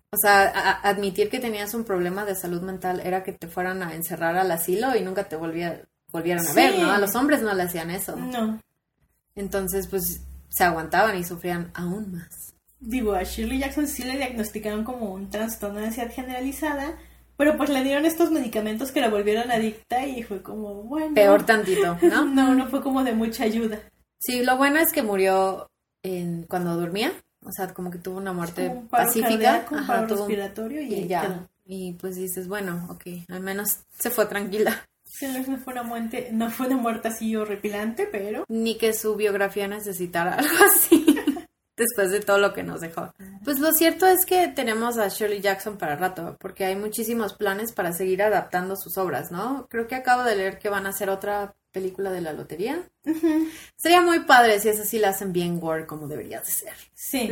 o sea, admitir que tenías un problema de salud mental era que te fueran a encerrar al asilo y nunca te volvía, volvieron a ver, ¿no? A los hombres no le hacían eso. No. Entonces, pues se aguantaban y sufrían aún más. Digo, a Shirley Jackson sí le diagnosticaron como un trastorno de ansiedad generalizada, pero pues le dieron estos medicamentos que la volvieron adicta y fue como, bueno. Peor tantito, ¿no? no, no fue como de mucha ayuda. Sí, lo bueno es que murió en, cuando dormía, o sea, como que tuvo una muerte pacífica. Ajá, respiratorio y, ya. Y pues dices, bueno, ok, al menos se fue tranquila. Sí, no fue una muerte, no fue una muerte así horripilante, pero... Ni que su biografía necesitara algo así después de todo lo que nos dejó. Pues lo cierto es que tenemos a Shirley Jackson para rato, porque hay muchísimos planes para seguir adaptando sus obras, ¿no? Creo que acabo de leer que van a hacer otra película de la lotería. Sería muy padre si es así la hacen bien gore como debería de ser. Sí,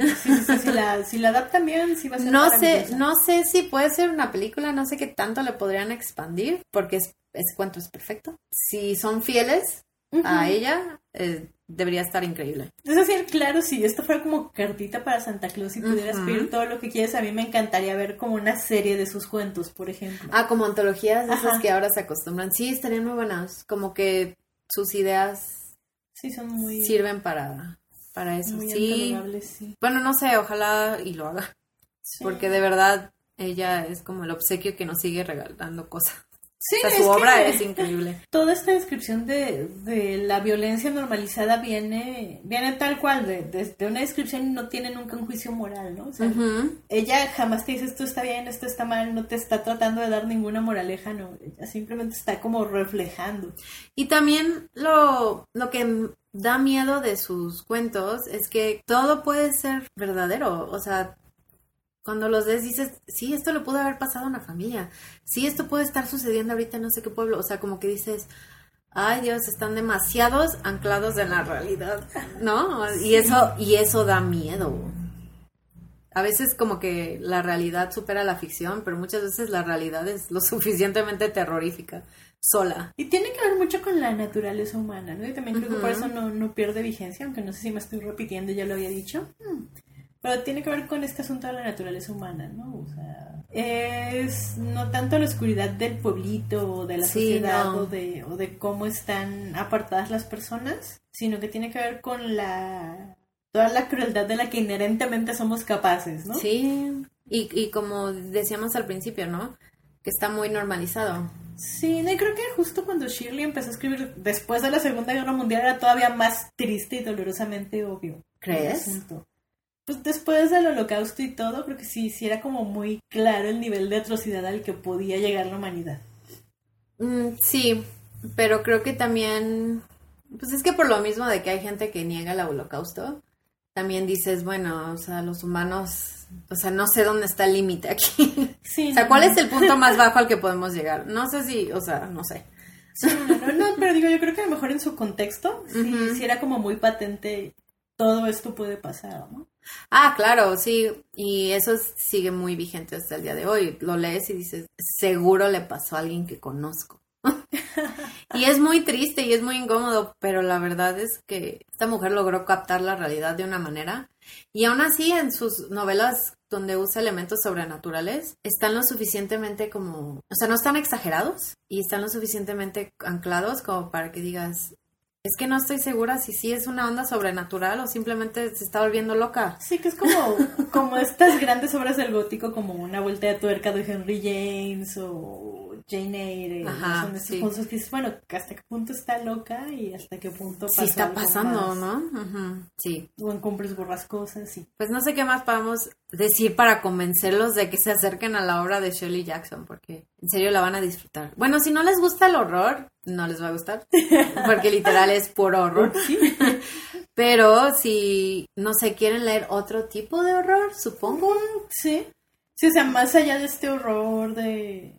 si, la, si la adaptan bien, sí va a ser No sé, no sé si puede ser una película, no sé qué tanto le podrían expandir, porque es, ese cuento es perfecto. Si son fieles a ella, eh, debería estar increíble. Es decir, claro, si esto fuera como cartita para Santa Claus y pudieras pedir todo lo que quieres, a mí me encantaría ver como una serie de sus cuentos, por ejemplo. Ah, como antologías de esas que ahora se acostumbran. Sí, estarían muy buenas. Como que sus ideas sí son muy sirven para para eso. Muy sí. sí. Bueno, no sé, ojalá y lo haga. Porque de verdad ella es como el obsequio que nos sigue regalando cosas. Sí, su obra es increíble. Toda esta descripción de, de, la violencia normalizada viene, viene tal cual, de, de, una descripción y no tiene nunca un juicio moral, ¿no? O sea, ella jamás te dice esto está bien, esto está mal, no te está tratando de dar ninguna moraleja, no, ella simplemente está como reflejando. Y también lo, lo que da miedo de sus cuentos es que todo puede ser verdadero, o sea, cuando los ves dices, sí, esto le pudo haber pasado a una familia, sí, esto puede estar sucediendo ahorita en no sé qué pueblo, o sea, como que dices, ay Dios, están demasiados anclados en la realidad, ¿no? Y eso, y eso da miedo. A veces como que la realidad supera la ficción, pero muchas veces la realidad es lo suficientemente terrorífica, sola. Y tiene que ver mucho con la naturaleza humana, ¿no? Y también creo que por eso no, no, pierde vigencia, aunque no sé si me estoy repitiendo, ya lo había dicho. Hmm. Pero tiene que ver con este asunto de la naturaleza humana, ¿no? O sea, es no tanto la oscuridad del pueblito o de la sociedad o, de, o de cómo están apartadas las personas, sino que tiene que ver con la toda la crueldad de la que inherentemente somos capaces, ¿no? Sí, y, y como decíamos al principio, ¿no? Que está muy normalizado. Sí, y creo que justo cuando Shirley empezó a escribir después de la Segunda Guerra Mundial era todavía más triste y dolorosamente obvio. ¿Crees? Pues después del holocausto y todo, creo que sí, sí era como muy claro el nivel de atrocidad al que podía llegar la humanidad. Mm, sí, pero creo que también, pues es que por lo mismo de que hay gente que niega el holocausto, también dices, bueno, o sea, los humanos, o sea, no sé dónde está el límite aquí. Sí, o sea, ¿cuál es el punto más bajo al que podemos llegar? No sé si, o sea, no sé. no, no, pero digo, yo creo que a lo mejor en su contexto, sí, sí era como muy patente, todo esto puede pasar, ¿no? Ah, claro, sí, y eso sigue muy vigente hasta el día de hoy. Lo lees y dices, seguro le pasó a alguien que conozco. y es muy triste y es muy incómodo, pero la verdad es que esta mujer logró captar la realidad de una manera Y aún así, en sus novelas donde usa elementos sobrenaturales, están lo suficientemente como, o sea, no están exagerados y están lo suficientemente anclados como para que digas, es que no estoy segura si sí es una onda sobrenatural o simplemente se está volviendo loca. Sí, que es como, como estas grandes obras del gótico, como Una vuelta de tuerca de Henry James o Jane Eyre. Ajá, son estos sí. puntos que dices, bueno, hasta qué punto está loca y hasta qué punto Sí pasa está algo pasando, más. ¿no? Ujú, Sí. O en cumbres borrascosas, sí. Pues no sé qué más podemos decir para convencerlos de que se acerquen a la obra de Shirley Jackson, porque en serio la van a disfrutar. Bueno, si no les gusta el horror, no les va a gustar, porque literal es puro horror. Pero si, no sé, quieren leer otro tipo de horror, supongo, Sí. Sí, o sea, más allá de este horror de,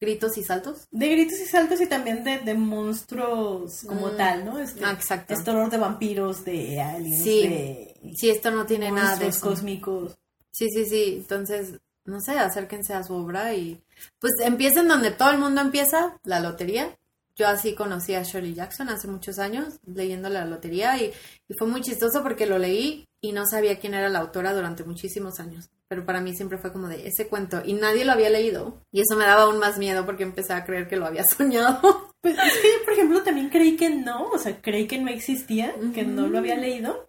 gritos y saltos. de gritos y saltos y también de, de monstruos como Mm. tal, ¿no? Este, Ah, exacto. este horror de vampiros, de aliens, Sí. de Sí, esto no tiene nada de eso. cósmicos. Sí, sí, sí. Entonces, no sé, acérquense a su obra y pues empiecen donde todo el mundo empieza, la lotería. Yo así conocí a Shirley Jackson hace muchos años, leyendo la lotería y, fue muy chistoso porque lo leí y no sabía quién era la autora durante muchísimos años. Pero para mí siempre fue como de ese cuento y nadie lo había leído y eso me daba aún más miedo porque empecé a creer que lo había soñado. Pues es que yo, por ejemplo, también creí que no, o sea, creí que no existía, que no lo había leído,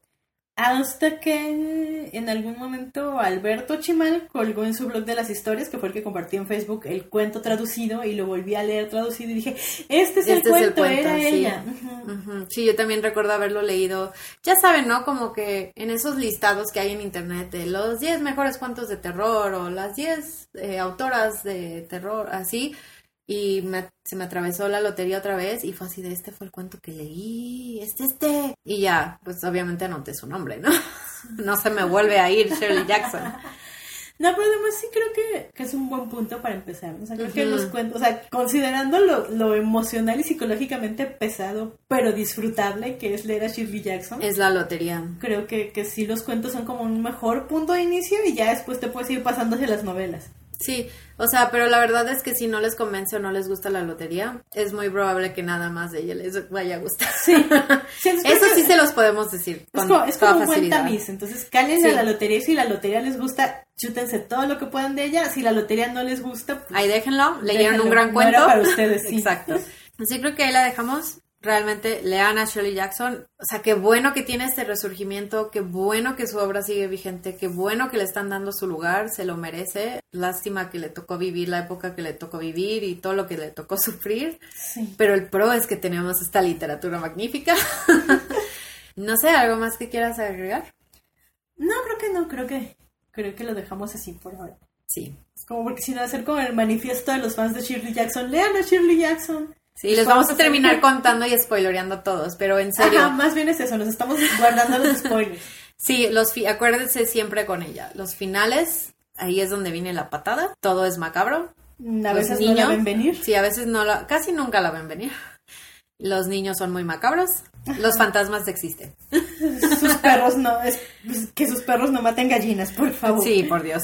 hasta que en algún momento Alberto Chimal colgó en su blog de las historias, que fue el que compartí en Facebook, el cuento traducido y lo volví a leer traducido y dije, este es, el, Este es el cuento, cuento, era sí. ella. Sí, yo también recuerdo haberlo leído. Ya saben, ¿no? Como que en esos listados que hay en internet de los 10 mejores cuentos de terror o las 10 eh, autoras de terror, así. Y me- se me atravesó la lotería otra vez y fue así de este fue el cuento que leí, este, este. Y ya, pues obviamente anoté su nombre, ¿no? No se me vuelve a ir Shirley Jackson. No, pero además sí creo que, que es un buen punto para empezar. O sea, creo que los cuentos, o sea, considerando lo, lo emocional y psicológicamente pesado, pero disfrutable que es leer a Shirley Jackson, Es la lotería. creo que, que sí los cuentos son como un mejor punto de inicio y ya después te puedes ir pasando hacia las novelas. Sí, o sea, pero la verdad es que si no les convence o no les gusta la lotería, es muy probable que nada más de ella les vaya a gustar. Sí. Eso sí se los podemos decir. Es Con como, es toda como un buen tamiz. Entonces, cálense Sí. a la lotería y si la lotería les gusta, chútense todo lo que puedan de ella. Si la lotería no les gusta, pues, Ahí déjenlo, leyeron Déjenlo, un gran no cuento. era para ustedes, sí. Exacto. Así creo que ahí la dejamos. Realmente lean a Shirley Jackson. O sea, qué bueno que tiene este resurgimiento, qué bueno que su obra sigue vigente, qué bueno que le están dando su lugar, se lo merece. Lástima que le tocó vivir la época que le tocó vivir y todo lo que le tocó sufrir. sí. Pero el pro es que tenemos esta literatura magnífica. no sé, ¿algo más que quieras agregar? No, creo que no, creo que, creo que lo dejamos así por ahora. Sí. Es como porque si no ser como el manifiesto de los fans de Shirley Jackson. Lean a Shirley Jackson. Sí, les Vamos a terminar contando y spoiloreando todos, pero en serio. Ajá, más bien es eso, nos estamos guardando los spoilers. Sí, los fi- acuérdense siempre con ella. Los finales, ahí es donde viene la patada. Todo es macabro. A veces no la ven venir. Sí, a veces no la, casi nunca la ven venir. Los niños son muy macabros. Los fantasmas existen. Sus perros no, es, que sus perros no maten gallinas, por favor. Sí, por Dios.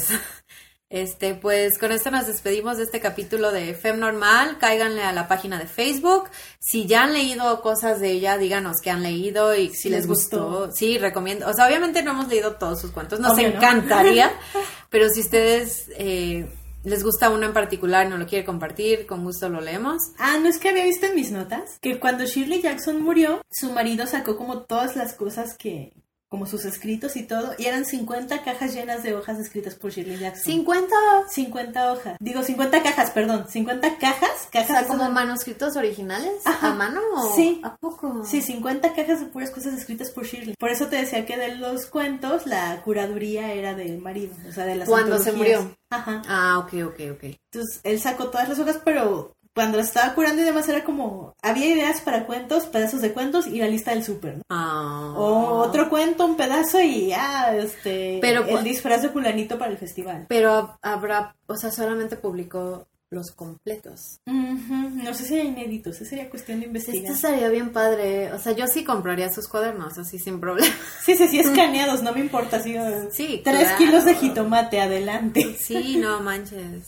Este, pues con esto nos despedimos de este capítulo de Fem Normal. Cáiganle a la página de Facebook. Si ya han leído cosas de ella, díganos qué han leído y si, Si les gustó. gustó. Sí, recomiendo. O sea, obviamente no hemos leído todos sus cuentos. Nos Obvio, ¿no? encantaría. pero si ustedes eh, les gusta uno en particular y no lo quiere compartir, con gusto lo leemos. Ah, no es que había visto en mis notas que cuando Shirley Jackson murió, su marido sacó como todas las cosas que, como sus escritos y todo, y eran 50 cajas llenas de hojas escritas por Shirley Jackson. 50. 50 hojas. Digo, 50 cajas, perdón. 50 cajas. O Cajas sea, de como manuscritos originales Ajá. a mano o Sí. a poco. Sí, 50 cajas de puras cosas escritas por Shirley. Por eso te decía que de los cuentos la curaduría era del marido, o sea, de las Cuando se murió. Ajá. Ah, ok, ok, ok. Entonces, él sacó todas las hojas, pero cuando las estaba curando y demás era como, había ideas para cuentos, pedazos de cuentos y la lista del súper, ¿no? Ah. O otro cuento, un pedazo y ya, este, Pero el disfraz de fulanito para el festival. Pero habrá, o sea, solamente publicó los completos. No sé si hay inéditos, esa sería cuestión de Esto investigar. estaría bien padre. O sea, yo sí compraría sus cuadernos, así sin problema. Sí, sí, sí, escaneados, no me importa. Sí, Sí, Tres claro. kilos de jitomate, adelante. Sí, no manches.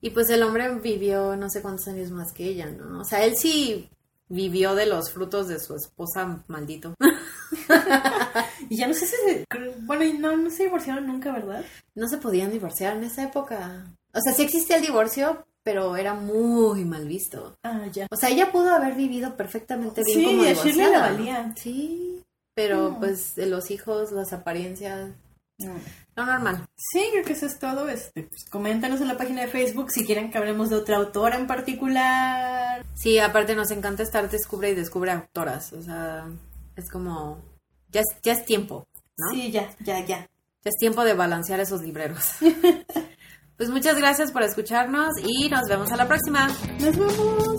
Y pues el hombre vivió no sé cuántos años más que ella, ¿no? O sea, él sí vivió de los frutos de su esposa maldito. y ya no sé si se, bueno, no, no se divorciaron nunca, ¿verdad? No se podían divorciar en esa época. O sea, sí existía el divorcio, pero era muy mal visto. Ah, ya. O sea, ella pudo haber vivido perfectamente bien Sí, como divorciada. valía. Sí, pero Mm. pues de los hijos, las apariencias, lo normal. Sí, creo que eso es todo. Este, pues, coméntanos en la página de Facebook si quieren que hablemos de otra autora en particular. Sí, aparte nos encanta estar descubre y descubre autoras. O sea, es como, ya es, ya es tiempo, ¿no? Sí, ya, ya, ya. Ya es tiempo de balancear esos libreros. pues muchas gracias por escucharnos y nos vemos a la próxima. Nos vemos.